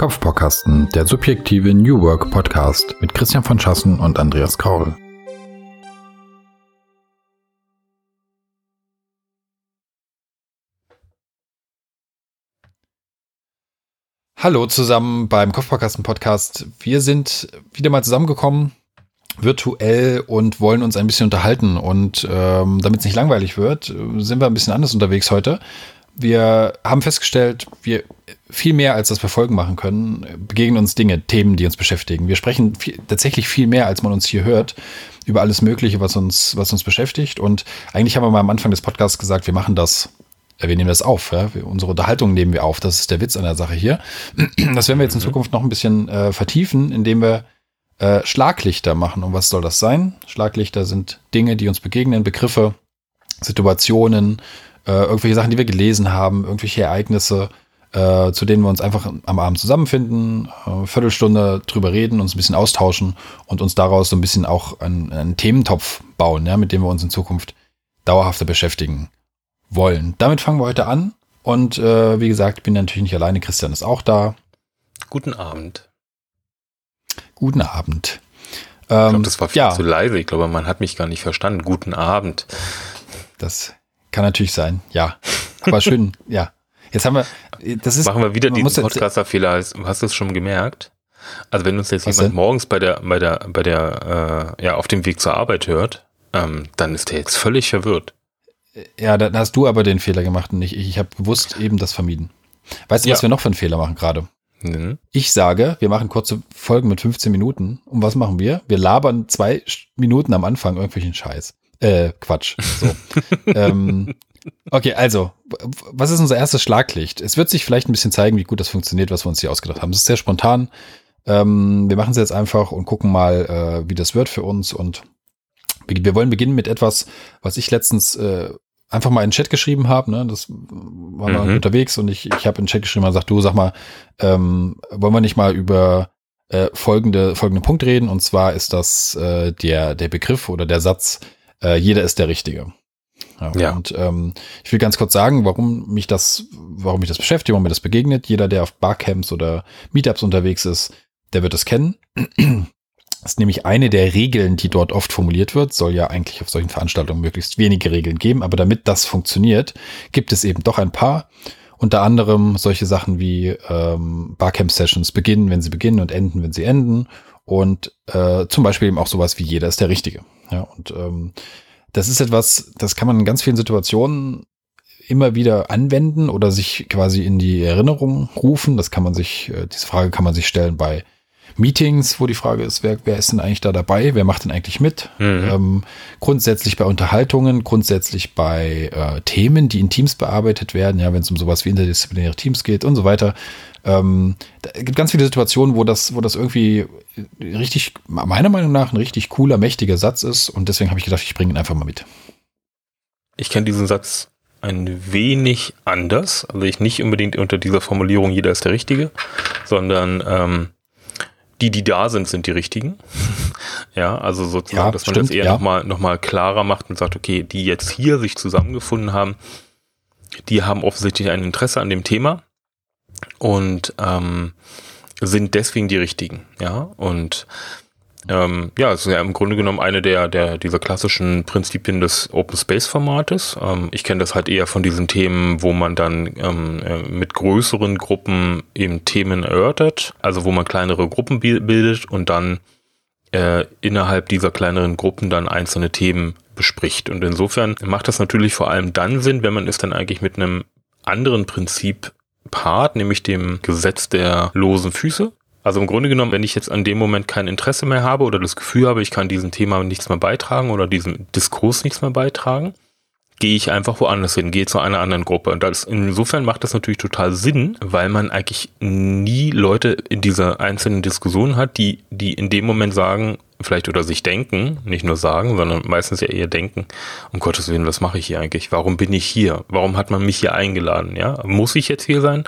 Kopfbaukasten, der subjektive New Work Podcast mit Christian von Schassen und Andreas Kaul. Hallo zusammen beim Kopfbaukasten Podcast. Wir sind wieder mal zusammengekommen, virtuell und wollen uns ein bisschen unterhalten. Und ähm, damit es nicht langweilig wird, sind wir ein bisschen anders unterwegs heute wir haben festgestellt, wir viel mehr als das wir Folgen machen können, begegnen uns Dinge, Themen, die uns beschäftigen. Wir sprechen viel, tatsächlich viel mehr, als man uns hier hört, über alles Mögliche, was uns, was uns beschäftigt. Und eigentlich haben wir mal am Anfang des Podcasts gesagt, wir machen das, äh, wir nehmen das auf. Ja? Unsere Unterhaltung nehmen wir auf. Das ist der Witz an der Sache hier. Das werden wir jetzt in mhm. Zukunft noch ein bisschen äh, vertiefen, indem wir äh, Schlaglichter machen. Und was soll das sein? Schlaglichter sind Dinge, die uns begegnen, Begriffe, Situationen, äh, irgendwelche Sachen, die wir gelesen haben, irgendwelche Ereignisse, äh, zu denen wir uns einfach am Abend zusammenfinden, äh, Viertelstunde drüber reden, uns ein bisschen austauschen und uns daraus so ein bisschen auch einen, einen Thementopf bauen, ja, mit dem wir uns in Zukunft dauerhafter beschäftigen wollen. Damit fangen wir heute an. Und äh, wie gesagt, ich bin natürlich nicht alleine. Christian ist auch da. Guten Abend. Guten Abend. ich glaube, ähm, das war viel ja. zu leise. Ich glaube, man hat mich gar nicht verstanden. Guten Abend. Das kann natürlich sein, ja. Aber schön, ja. Jetzt haben wir, das ist. Machen wir wieder diesen Podcaster-Fehler. Hast du es schon gemerkt? Also wenn uns jetzt jemand denn? morgens bei der, bei der, bei der, äh, ja, auf dem Weg zur Arbeit hört, ähm, dann ist der jetzt völlig verwirrt. Ja, dann hast du aber den Fehler gemacht und nicht ich. Ich habe bewusst eben das vermieden. Weißt du, ja. was wir noch für einen Fehler machen gerade? Mhm. Ich sage, wir machen kurze Folgen mit 15 Minuten. Und was machen wir? Wir labern zwei Minuten am Anfang irgendwelchen Scheiß. Äh, Quatsch. So. ähm, okay, also, was ist unser erstes Schlaglicht? Es wird sich vielleicht ein bisschen zeigen, wie gut das funktioniert, was wir uns hier ausgedacht haben. Es ist sehr spontan. Ähm, wir machen es jetzt einfach und gucken mal, äh, wie das wird für uns. Und wir wollen beginnen mit etwas, was ich letztens äh, einfach mal in den Chat geschrieben habe. Ne? Das war mhm. mal unterwegs und ich, ich habe in den Chat geschrieben und gesagt, du sag mal, ähm, wollen wir nicht mal über äh, folgende, folgende Punkt reden? Und zwar ist das äh, der, der Begriff oder der Satz, äh, jeder ist der Richtige. Ja, ja. Und ähm, ich will ganz kurz sagen, warum mich das, warum mich das beschäftigt, warum mir das begegnet. Jeder, der auf Barcamps oder Meetups unterwegs ist, der wird es kennen. Das ist nämlich eine der Regeln, die dort oft formuliert wird. Soll ja eigentlich auf solchen Veranstaltungen möglichst wenige Regeln geben, aber damit das funktioniert, gibt es eben doch ein paar. Unter anderem solche Sachen wie ähm, Barcamp-Sessions beginnen, wenn sie beginnen und enden, wenn sie enden. Und äh, zum Beispiel eben auch sowas wie jeder ist der Richtige. Ja, und ähm, das ist etwas, das kann man in ganz vielen Situationen immer wieder anwenden oder sich quasi in die Erinnerung rufen. Das kann man sich, äh, diese Frage kann man sich stellen bei Meetings, wo die Frage ist, wer, wer ist denn eigentlich da dabei? Wer macht denn eigentlich mit? Mhm. Ähm, grundsätzlich bei Unterhaltungen, grundsätzlich bei äh, Themen, die in Teams bearbeitet werden, ja, wenn es um sowas wie interdisziplinäre Teams geht und so weiter. Ähm, da gibt ganz viele Situationen, wo das, wo das irgendwie richtig, meiner Meinung nach, ein richtig cooler, mächtiger Satz ist. Und deswegen habe ich gedacht, ich bringe ihn einfach mal mit. Ich kenne diesen Satz ein wenig anders. Also ich nicht unbedingt unter dieser Formulierung, jeder ist der Richtige, sondern ähm, die, die da sind, sind die richtigen. ja, also sozusagen, ja, dass man stimmt, das eher ja. nochmal noch mal klarer macht und sagt, okay, die jetzt hier sich zusammengefunden haben, die haben offensichtlich ein Interesse an dem Thema und ähm, sind deswegen die richtigen, ja. Und ähm, ja, es ist ja im Grunde genommen eine der, der dieser klassischen Prinzipien des Open Space Formates. Ähm, ich kenne das halt eher von diesen Themen, wo man dann ähm, äh, mit größeren Gruppen eben Themen erörtert, also wo man kleinere Gruppen bildet und dann äh, innerhalb dieser kleineren Gruppen dann einzelne Themen bespricht. Und insofern macht das natürlich vor allem dann Sinn, wenn man es dann eigentlich mit einem anderen Prinzip Part, nämlich dem Gesetz der losen Füße. Also im Grunde genommen, wenn ich jetzt an dem Moment kein Interesse mehr habe oder das Gefühl habe, ich kann diesem Thema nichts mehr beitragen oder diesem Diskurs nichts mehr beitragen, gehe ich einfach woanders hin, gehe zu einer anderen Gruppe. Und das, insofern macht das natürlich total Sinn, weil man eigentlich nie Leute in dieser einzelnen Diskussion hat, die, die in dem Moment sagen, vielleicht oder sich denken, nicht nur sagen, sondern meistens ja eher denken, um Gottes Willen, was mache ich hier eigentlich? Warum bin ich hier? Warum hat man mich hier eingeladen? Ja, muss ich jetzt hier sein?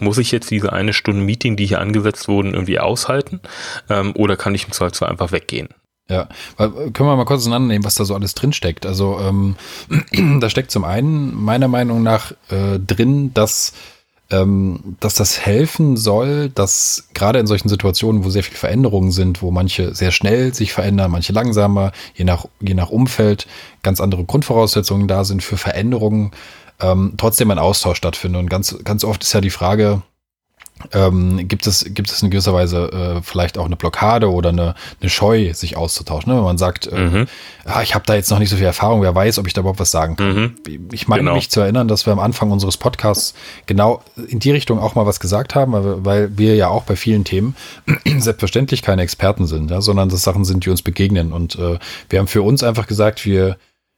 Muss ich jetzt diese eine Stunde Meeting, die hier angesetzt wurden, irgendwie aushalten? Ähm, oder kann ich im Zweifelsfall einfach weggehen? Ja, können wir mal kurz auseinandernehmen, was da so alles drin steckt. Also ähm, da steckt zum einen meiner Meinung nach äh, drin, dass ähm, dass das helfen soll, dass gerade in solchen Situationen, wo sehr viele Veränderungen sind, wo manche sehr schnell sich verändern, manche langsamer, je nach, je nach Umfeld, ganz andere Grundvoraussetzungen da sind für Veränderungen, ähm, trotzdem ein Austausch stattfindet. Und ganz, ganz oft ist ja die Frage, ähm, gibt es gibt es in gewisser Weise äh, vielleicht auch eine Blockade oder eine, eine Scheu, sich auszutauschen. Ne? Wenn man sagt, äh, mhm. ah, ich habe da jetzt noch nicht so viel Erfahrung, wer weiß, ob ich da überhaupt was sagen kann. Mhm. Ich meine genau. mich zu erinnern, dass wir am Anfang unseres Podcasts genau in die Richtung auch mal was gesagt haben, weil, wir ja auch bei vielen Themen selbstverständlich keine Experten sind, ja? sondern das Sachen sind, die uns begegnen. Und äh, wir haben für uns einfach gesagt, wir,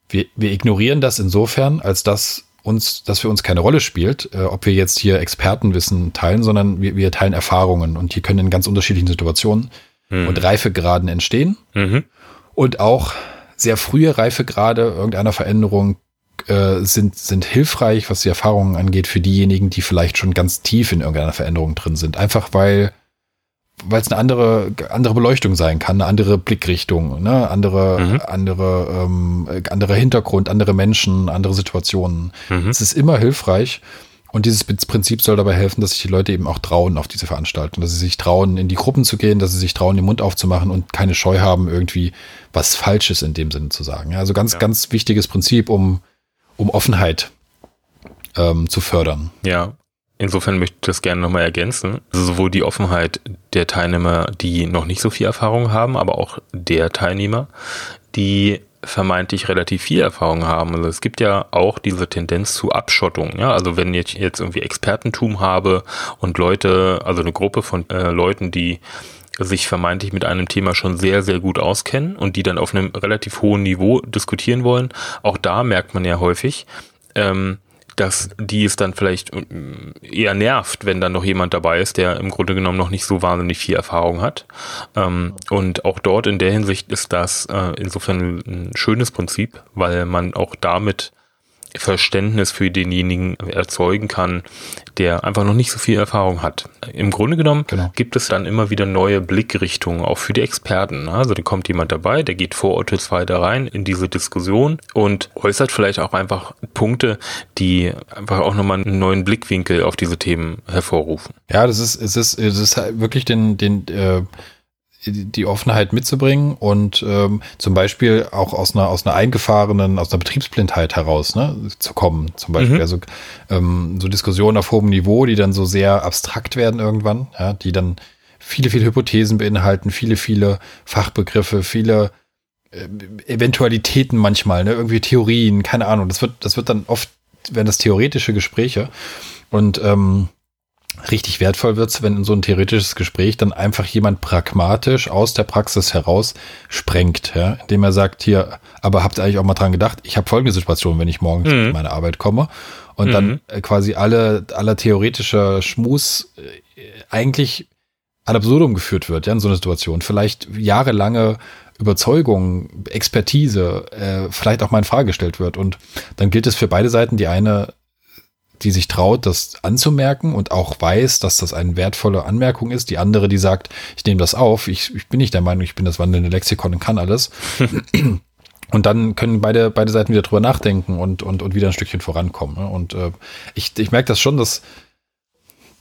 wir, wir ignorieren das insofern, als dass uns, dass für uns keine Rolle spielt, äh, ob wir jetzt hier Expertenwissen teilen, sondern wir, wir teilen Erfahrungen und die können in ganz unterschiedlichen Situationen mhm. und Reifegraden entstehen. Mhm. Und auch sehr frühe Reifegrade irgendeiner Veränderung äh, sind, sind hilfreich, was die Erfahrungen angeht, für diejenigen, die vielleicht schon ganz tief in irgendeiner Veränderung drin sind. Einfach weil weil es eine andere, andere Beleuchtung sein kann, eine andere Blickrichtung, ne? andere, mhm. andere, ähm, andere Hintergrund, andere Menschen, andere Situationen. Mhm. Es ist immer hilfreich. Und dieses Prinzip soll dabei helfen, dass sich die Leute eben auch trauen auf diese Veranstaltung, dass sie sich trauen, in die Gruppen zu gehen, dass sie sich trauen, den Mund aufzumachen und keine Scheu haben, irgendwie was Falsches in dem Sinne zu sagen. Also ganz, ja. ganz wichtiges Prinzip, um, um Offenheit ähm, zu fördern. Ja, Insofern möchte ich das gerne nochmal ergänzen. Also sowohl die Offenheit der Teilnehmer, die noch nicht so viel Erfahrung haben, aber auch der Teilnehmer, die vermeintlich relativ viel Erfahrung haben. Also es gibt ja auch diese Tendenz zu Abschottung. Ja, also wenn ich jetzt irgendwie Expertentum habe und Leute, also eine Gruppe von äh, Leuten, die sich vermeintlich mit einem Thema schon sehr, sehr gut auskennen und die dann auf einem relativ hohen Niveau diskutieren wollen, auch da merkt man ja häufig, ähm, dass die es dann vielleicht äh, eher nervt, wenn dann noch jemand dabei ist, der im Grunde genommen noch nicht so wahnsinnig viel Erfahrung hat. Ähm, und auch dort in der Hinsicht ist das äh, insofern ein schönes Prinzip, weil man auch damit Verständnis für denjenigen erzeugen kann, der einfach noch nicht so viel Erfahrung hat. Im Grunde genommen genau. gibt es dann immer wieder neue Blickrichtungen, auch für die Experten. Also da kommt jemand dabei, der geht vorurteilsfrei da rein in diese Diskussion und äußert vielleicht auch einfach Punkte, die einfach auch nochmal einen neuen Blickwinkel auf diese Themen hervorrufen. Ja, das ist, es ist, es ist halt wirklich den, den, äh die Offenheit mitzubringen und ähm, zum Beispiel auch aus einer aus einer eingefahrenen, aus einer Betriebsblindheit heraus ne, zu kommen. Zum Beispiel mhm. also ähm, so Diskussionen auf hohem Niveau, die dann so sehr abstrakt werden irgendwann, ja, die dann viele viele Hypothesen beinhalten, viele viele Fachbegriffe, viele äh, Eventualitäten manchmal, ne, irgendwie Theorien, keine Ahnung. Das wird das wird dann oft werden das theoretische Gespräche und ähm, richtig wertvoll wird, wenn in so ein theoretisches Gespräch dann einfach jemand pragmatisch aus der Praxis heraus sprengt, ja, indem er sagt, hier, aber habt ihr eigentlich auch mal dran gedacht, ich habe folgende Situation, wenn ich morgens mhm. in meine Arbeit komme und mhm. dann äh, quasi alle, aller theoretischer Schmus äh, eigentlich ad absurdum geführt wird, ja, in so einer Situation. Vielleicht jahrelange Überzeugung, Expertise, äh, vielleicht auch mal in Frage gestellt wird. Und dann gilt es für beide Seiten, die eine die sich traut, das anzumerken und auch weiß, dass das eine wertvolle Anmerkung ist. Die andere, die sagt, ich nehme das auf, ich, ich bin nicht der Meinung, ich bin das wandelnde Lexikon und kann alles. Und dann können beide, beide Seiten wieder drüber nachdenken und, und, und wieder ein Stückchen vorankommen. Ne? Und äh, ich, ich merke das schon, dass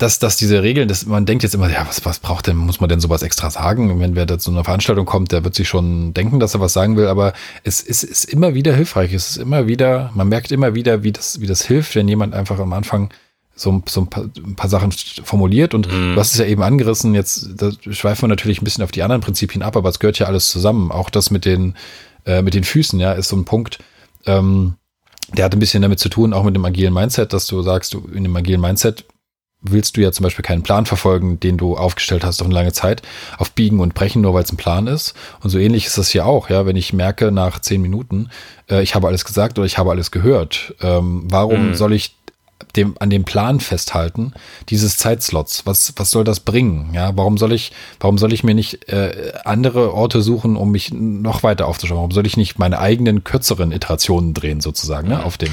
dass, dass diese Regeln, dass man denkt jetzt immer, ja, was, was braucht denn, muss man denn sowas extra sagen? wenn wer da zu einer Veranstaltung kommt, der wird sich schon denken, dass er was sagen will, aber es, es ist immer wieder hilfreich. Es ist immer wieder, man merkt immer wieder, wie das, wie das hilft, wenn jemand einfach am Anfang so, so ein, paar, ein paar Sachen formuliert und mhm. du hast es ja eben angerissen, jetzt da schweifen wir natürlich ein bisschen auf die anderen Prinzipien ab, aber es gehört ja alles zusammen. Auch das mit den, äh, mit den Füßen, ja, ist so ein Punkt, ähm, der hat ein bisschen damit zu tun, auch mit dem agilen Mindset, dass du sagst, du in dem agilen Mindset willst du ja zum Beispiel keinen Plan verfolgen, den du aufgestellt hast auf eine lange Zeit, auf Biegen und Brechen, nur weil es ein Plan ist. Und so ähnlich ist das hier auch, ja, wenn ich merke nach zehn Minuten, äh, ich habe alles gesagt oder ich habe alles gehört, ähm, warum mhm. soll ich dem, an dem Plan festhalten, dieses Zeitslots, was, was soll das bringen? Ja, warum soll ich, warum soll ich mir nicht äh, andere Orte suchen, um mich noch weiter aufzuschauen? Warum soll ich nicht meine eigenen kürzeren Iterationen drehen, sozusagen, ne, auf dem,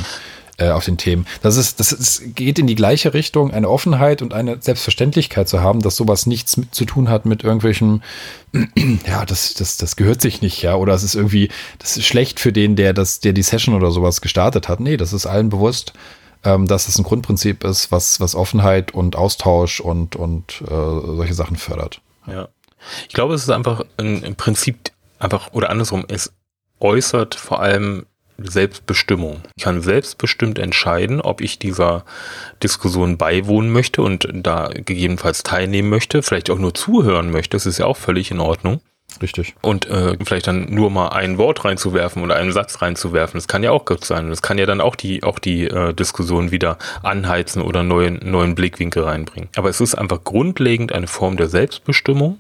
äh, auf den Themen. Das ist, das ist, geht in die gleiche Richtung, eine Offenheit und eine Selbstverständlichkeit zu haben, dass sowas nichts mit, zu tun hat mit irgendwelchen, ja, das, das, das gehört sich nicht, ja, oder es ist irgendwie, das ist schlecht für den, der das, der die Session oder sowas gestartet hat. Nee, das ist allen bewusst. ähm, dass es ein Grundprinzip ist, was, was Offenheit und Austausch und, und äh, solche Sachen fördert. Ja. Ich glaube, es ist einfach ein, im Prinzip einfach, oder andersrum, es äußert vor allem Selbstbestimmung. Ich kann selbstbestimmt entscheiden, ob ich dieser Diskussion beiwohnen möchte und da gegebenenfalls teilnehmen möchte, vielleicht auch nur zuhören möchte. Das ist ja auch völlig in Ordnung. Richtig. Und äh, vielleicht dann nur mal ein Wort reinzuwerfen oder einen Satz reinzuwerfen, das kann ja auch gut sein. Das kann ja dann auch die auch die äh, Diskussion wieder anheizen oder neuen neuen Blickwinkel reinbringen. Aber es ist einfach grundlegend eine Form der Selbstbestimmung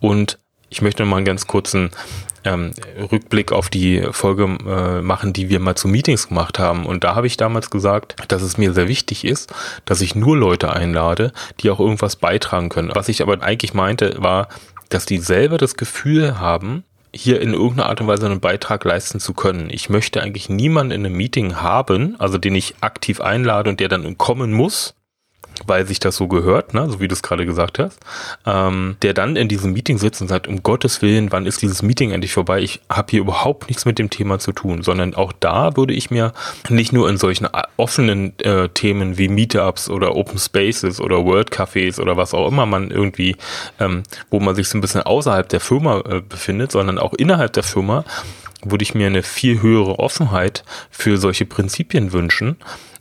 und ich möchte mal einen ganz kurzen ähm, Rückblick auf die Folge äh, machen, die wir mal zu Meetings gemacht haben. Und da habe ich damals gesagt, dass es mir sehr wichtig ist, dass ich nur Leute einlade, die auch irgendwas beitragen können. Was ich aber eigentlich meinte, war, dass die selber das Gefühl haben, hier in irgendeiner Art und Weise einen Beitrag leisten zu können. Ich möchte eigentlich niemanden in einem Meeting haben, also den ich aktiv einlade und der dann kommen muss, weil sich das so gehört, ne, so wie du es gerade gesagt hast, ähm, der dann in diesem Meeting sitzt und sagt, um Gottes Willen, wann ist dieses Meeting endlich vorbei? Ich habe hier überhaupt nichts mit dem Thema zu tun, sondern auch da würde ich mir nicht nur in solchen äh, offenen äh, Themen wie Meetups oder Open Spaces oder World Cafés oder was auch immer man irgendwie, ähm, wo man sich so ein bisschen außerhalb der Firma äh, befindet, sondern auch innerhalb der Firma, würde ich mir eine viel höhere Offenheit für solche Prinzipien wünschen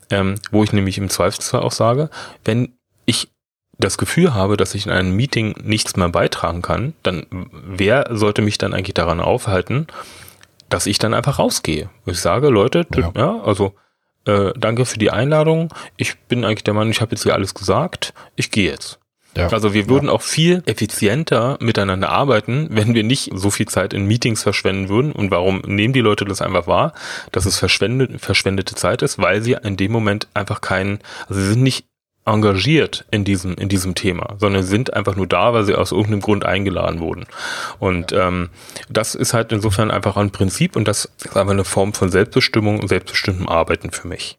ähm, wo ich nämlich im Zweifelsfall auch sage, wenn ich das Gefühl habe, dass ich in einem Meeting nichts mehr beitragen kann, dann wer sollte mich dann eigentlich daran aufhalten, dass ich dann einfach rausgehe? Ich sage, Leute, ja, ja also äh, danke für die Einladung. Ich bin eigentlich der Meinung, ich habe jetzt hier alles gesagt. Ich gehe jetzt. Ja. Also wir würden ja. auch viel effizienter miteinander arbeiten, wenn wir nicht so viel Zeit in Meetings verschwenden würden. Und warum nehmen die Leute das einfach wahr, dass es verschwendet, verschwendete Zeit ist? Weil sie in dem Moment einfach keinen, also sie sind nicht engagiert in diesem, in diesem Thema, sondern sind einfach nur da, weil sie aus irgendeinem Grund eingeladen wurden. Und ähm, das ist halt insofern einfach ein Prinzip und das ist einfach eine Form von Selbstbestimmung und selbstbestimmtem Arbeiten für mich.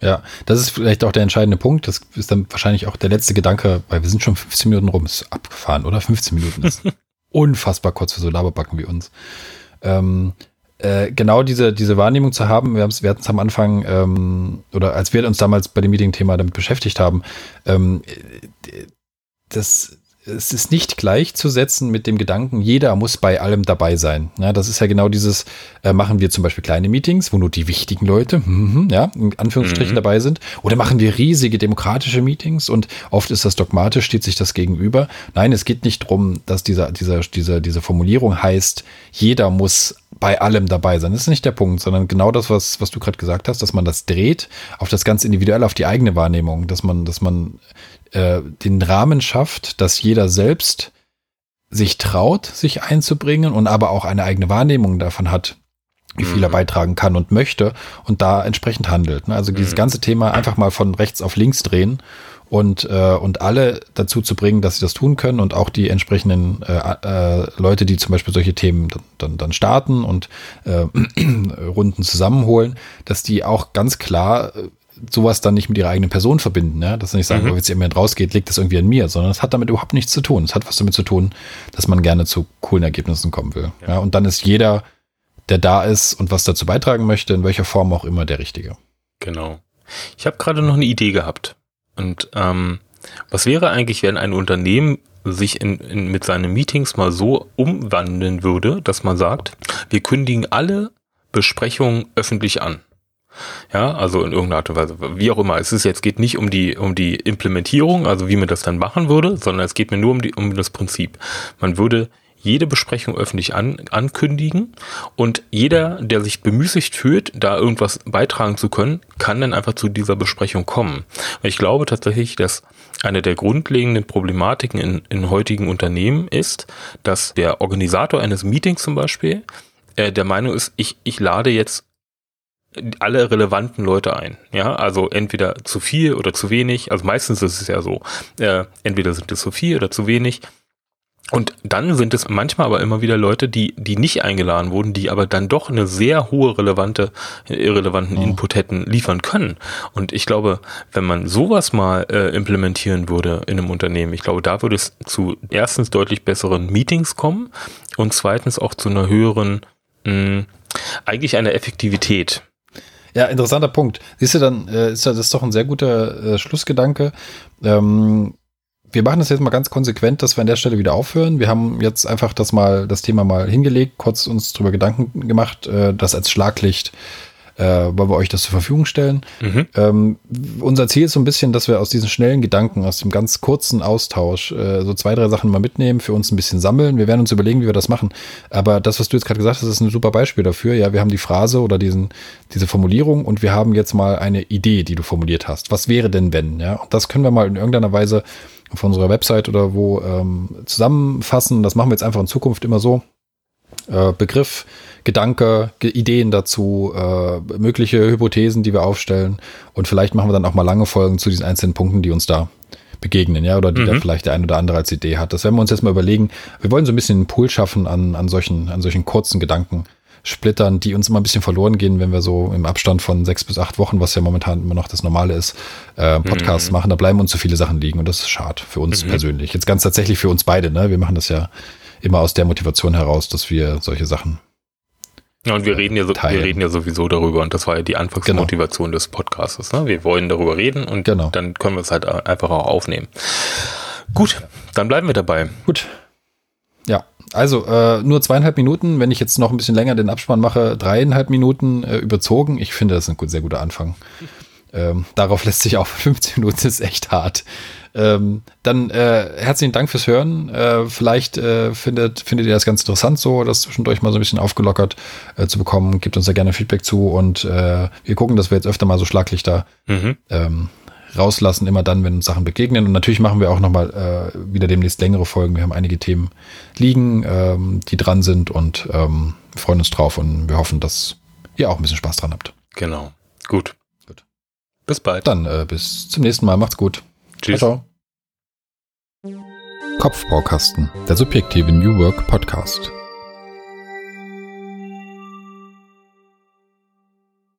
Ja, das ist vielleicht auch der entscheidende Punkt. Das ist dann wahrscheinlich auch der letzte Gedanke, weil wir sind schon 15 Minuten rum, ist abgefahren, oder? 15 Minuten ist unfassbar kurz für so Laberbacken wie uns. Ähm, äh, genau diese, diese Wahrnehmung zu haben, wir, wir hatten es am Anfang, ähm, oder als wir uns damals bei dem Meeting-Thema damit beschäftigt haben, ähm, das es ist nicht gleichzusetzen mit dem Gedanken, jeder muss bei allem dabei sein. Ja, das ist ja genau dieses, äh, machen wir zum Beispiel kleine Meetings, wo nur die wichtigen Leute, mm, ja, in Anführungsstrichen mhm. dabei sind, oder machen wir riesige demokratische Meetings und oft ist das dogmatisch, steht sich das gegenüber. Nein, es geht nicht darum, dass dieser, dieser, dieser, diese Formulierung heißt, jeder muss bei allem dabei sein. Das ist nicht der Punkt, sondern genau das, was, was du gerade gesagt hast, dass man das dreht auf das ganz individuell, auf die eigene Wahrnehmung, dass man, dass man äh, den Rahmen schafft, dass jeder selbst sich traut, sich einzubringen und aber auch eine eigene Wahrnehmung davon hat, wie viel er mhm. beitragen kann und möchte und da entsprechend handelt. Ne? Also dieses mhm. ganze Thema einfach mal von rechts auf links drehen und, äh, und alle dazu zu bringen, dass sie das tun können und auch die entsprechenden äh, äh, Leute, die zum Beispiel solche Themen dann, dann, dann starten und äh, Runden zusammenholen, dass die auch ganz klar äh, sowas dann nicht mit ihrer eigenen Person verbinden, ja? dass sie nicht sagen, mhm. wenn jetzt jemand rausgeht, liegt das irgendwie an mir, sondern es hat damit überhaupt nichts zu tun. Es hat was damit zu tun, dass man gerne zu coolen Ergebnissen kommen will. Ja. ja? Und dann ist jeder, der da ist und was dazu beitragen möchte, in welcher Form auch immer, der Richtige. Genau. Ich habe gerade noch eine Idee gehabt. Und ähm, was wäre eigentlich, wenn ein Unternehmen sich in, in, mit seinen Meetings mal so umwandeln würde, dass man sagt, wir kündigen alle Besprechungen öffentlich an. Ja, also in irgendeiner Art und Weise, wie auch immer. Es ist jetzt geht nicht um die um die Implementierung, also wie man das dann machen würde, sondern es geht mir nur um die um das Prinzip. Man würde jede Besprechung öffentlich an, ankündigen und jeder, der sich bemüßigt fühlt, da irgendwas beitragen zu können, kann dann einfach zu dieser Besprechung kommen. Ich glaube tatsächlich, dass eine der grundlegenden Problematiken in, in heutigen Unternehmen ist, dass der Organisator eines Meetings zum Beispiel äh, der Meinung ist, ich, ich lade jetzt alle relevanten Leute ein. Ja, also entweder zu viel oder zu wenig. Also meistens ist es ja so, äh, entweder sind es zu viel oder zu wenig. Und dann sind es manchmal aber immer wieder Leute, die, die nicht eingeladen wurden, die aber dann doch eine sehr hohe relevante, irrelevanten oh. Input hätten liefern können. Und ich glaube, wenn man sowas mal äh, implementieren würde in einem Unternehmen, ich glaube, da würde es zu erstens deutlich besseren Meetings kommen und zweitens auch zu einer höheren, mh, eigentlich einer Effektivität. Ja, interessanter Punkt. Siehst du, dann äh, ist das doch ein sehr guter äh, Schlussgedanke. Ähm, wir machen das jetzt mal ganz konsequent, dass wir an der Stelle wieder aufhören. Wir haben jetzt einfach das mal, das Thema mal hingelegt, kurz uns drüber Gedanken gemacht, äh, das als Schlaglicht äh, wollen wir euch das zur Verfügung stellen. Mhm. Ähm, unser Ziel ist so ein bisschen, dass wir aus diesen schnellen Gedanken, aus dem ganz kurzen Austausch, äh, so zwei, drei Sachen mal mitnehmen, für uns ein bisschen sammeln. Wir werden uns überlegen, wie wir das machen. Aber das, was du jetzt gerade gesagt hast, ist ein super Beispiel dafür. Ja, wir haben die Phrase oder diesen, diese Formulierung und wir haben jetzt mal eine Idee, die du formuliert hast. Was wäre denn, wenn? Ja, und das können wir mal in irgendeiner Weise auf unserer Website oder wo ähm, zusammenfassen. Das machen wir jetzt einfach in Zukunft immer so. Äh, Begriff, Gedanke, Ideen dazu, äh, mögliche Hypothesen, die wir aufstellen. Und vielleicht machen wir dann auch mal lange Folgen zu diesen einzelnen Punkten, die uns da begegnen, ja, oder die mhm. da vielleicht der ein oder andere als Idee hat. Das werden wir uns jetzt mal überlegen. Wir wollen so ein bisschen einen Pool schaffen an, an solchen, an solchen kurzen Gedanken. Splittern, die uns immer ein bisschen verloren gehen, wenn wir so im Abstand von sechs bis acht Wochen, was ja momentan immer noch das Normale ist, äh, Podcasts mhm. machen. Da bleiben uns zu viele Sachen liegen und das ist schade für uns mhm. persönlich. Jetzt ganz tatsächlich für uns beide, ne? Wir machen das ja immer aus der Motivation heraus, dass wir solche Sachen ja, und wir reden ja, so, wir reden ja sowieso darüber und das war ja die Anfangsmotivation genau. des Podcasts. Ne? Wir wollen darüber reden und genau. dann können wir es halt einfach auch aufnehmen. Gut, dann bleiben wir dabei. Gut. Ja, also äh, nur zweieinhalb Minuten. Wenn ich jetzt noch ein bisschen länger den Abspann mache, dreieinhalb Minuten äh, überzogen. Ich finde, das ist ein sehr guter Anfang. Ähm, darauf lässt sich auch 15 Minuten, ist echt hart. Ähm, dann äh, herzlichen Dank fürs Hören. Äh, vielleicht äh, findet, findet ihr das ganz interessant, so das zwischendurch mal so ein bisschen aufgelockert äh, zu bekommen. Gebt uns da gerne Feedback zu und äh, wir gucken, dass wir jetzt öfter mal so Schlaglichter mhm. ähm, rauslassen, immer dann, wenn uns Sachen begegnen. Und natürlich machen wir auch nochmal äh, wieder demnächst längere Folgen. Wir haben einige Themen liegen, ähm, die dran sind und ähm, freuen uns drauf und wir hoffen, dass ihr auch ein bisschen Spaß dran habt. Genau. Gut. Gut. Bis bald. Dann äh, bis zum nächsten Mal. Macht's gut. Tschüss. Ciao, ciao. Kopfbaukasten, der subjektive New Work Podcast.